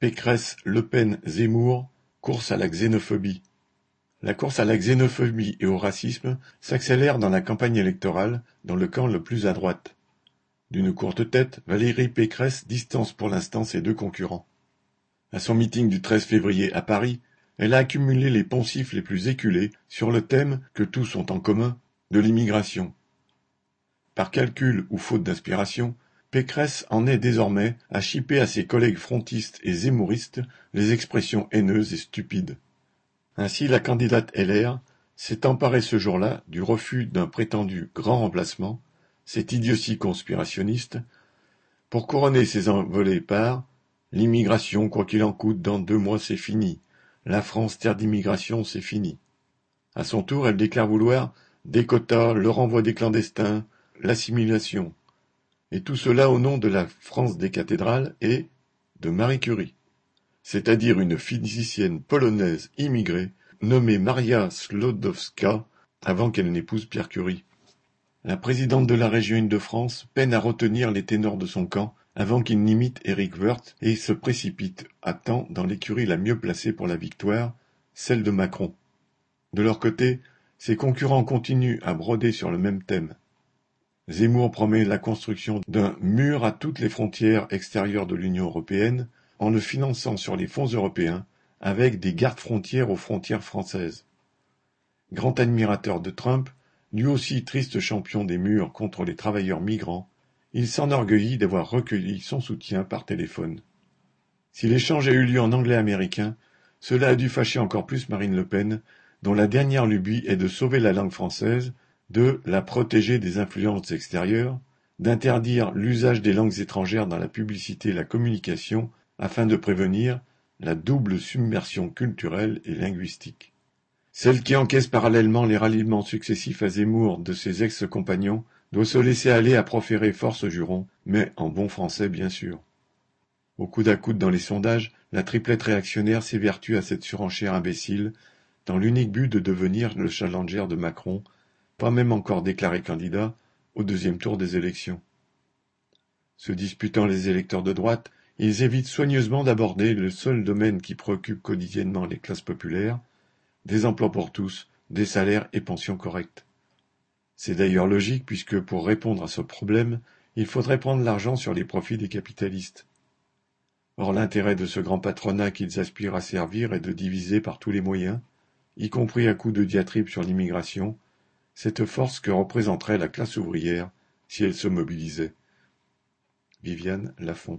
Pécresse, Le Pen, Zemmour, course à la xénophobie. La course à la xénophobie et au racisme s'accélère dans la campagne électorale dans le camp le plus à droite. D'une courte tête, Valérie Pécresse distance pour l'instant ses deux concurrents. À son meeting du 13 février à Paris, elle a accumulé les poncifs les plus éculés sur le thème que tous ont en commun de l'immigration. Par calcul ou faute d'inspiration, Pécresse en est désormais à chipper à ses collègues frontistes et zémouristes les expressions haineuses et stupides. Ainsi la candidate LR s'est emparée ce jour-là du refus d'un prétendu grand remplacement, cette idiotie conspirationniste, pour couronner ses envolées par L'immigration, quoi qu'il en coûte, dans deux mois c'est fini. La France, terre d'immigration, c'est fini. À son tour, elle déclare vouloir des quotas, le renvoi des clandestins, l'assimilation. Et tout cela au nom de la France des cathédrales et de Marie Curie, c'est-à-dire une physicienne polonaise immigrée nommée Maria Slodowska avant qu'elle n'épouse Pierre Curie. La présidente de la région Île-de-France peine à retenir les ténors de son camp avant qu'il n'imite Éric Woerth et se précipite à temps dans l'écurie la mieux placée pour la victoire, celle de Macron. De leur côté, ses concurrents continuent à broder sur le même thème. Zemmour promet la construction d'un mur à toutes les frontières extérieures de l'Union européenne en le finançant sur les fonds européens avec des gardes-frontières aux frontières françaises. Grand admirateur de Trump, lui aussi triste champion des murs contre les travailleurs migrants, il s'enorgueillit d'avoir recueilli son soutien par téléphone. Si l'échange a eu lieu en anglais américain, cela a dû fâcher encore plus Marine Le Pen, dont la dernière lubie est de sauver la langue française de la protéger des influences extérieures, d'interdire l'usage des langues étrangères dans la publicité et la communication afin de prévenir la double submersion culturelle et linguistique. Celle qui encaisse parallèlement les ralliements successifs à Zemmour de ses ex-compagnons doit se laisser aller à proférer force jurons, mais en bon français bien sûr. Au coude à coude dans les sondages, la triplette réactionnaire s'évertue à cette surenchère imbécile, dans l'unique but de devenir le challenger de Macron pas même encore déclaré candidat, au deuxième tour des élections. Se disputant les électeurs de droite, ils évitent soigneusement d'aborder le seul domaine qui préoccupe quotidiennement les classes populaires, des emplois pour tous, des salaires et pensions correctes. C'est d'ailleurs logique puisque pour répondre à ce problème, il faudrait prendre l'argent sur les profits des capitalistes. Or l'intérêt de ce grand patronat qu'ils aspirent à servir est de diviser par tous les moyens, y compris à coups de diatribe sur l'immigration, cette force que représenterait la classe ouvrière si elle se mobilisait. Viviane Lafont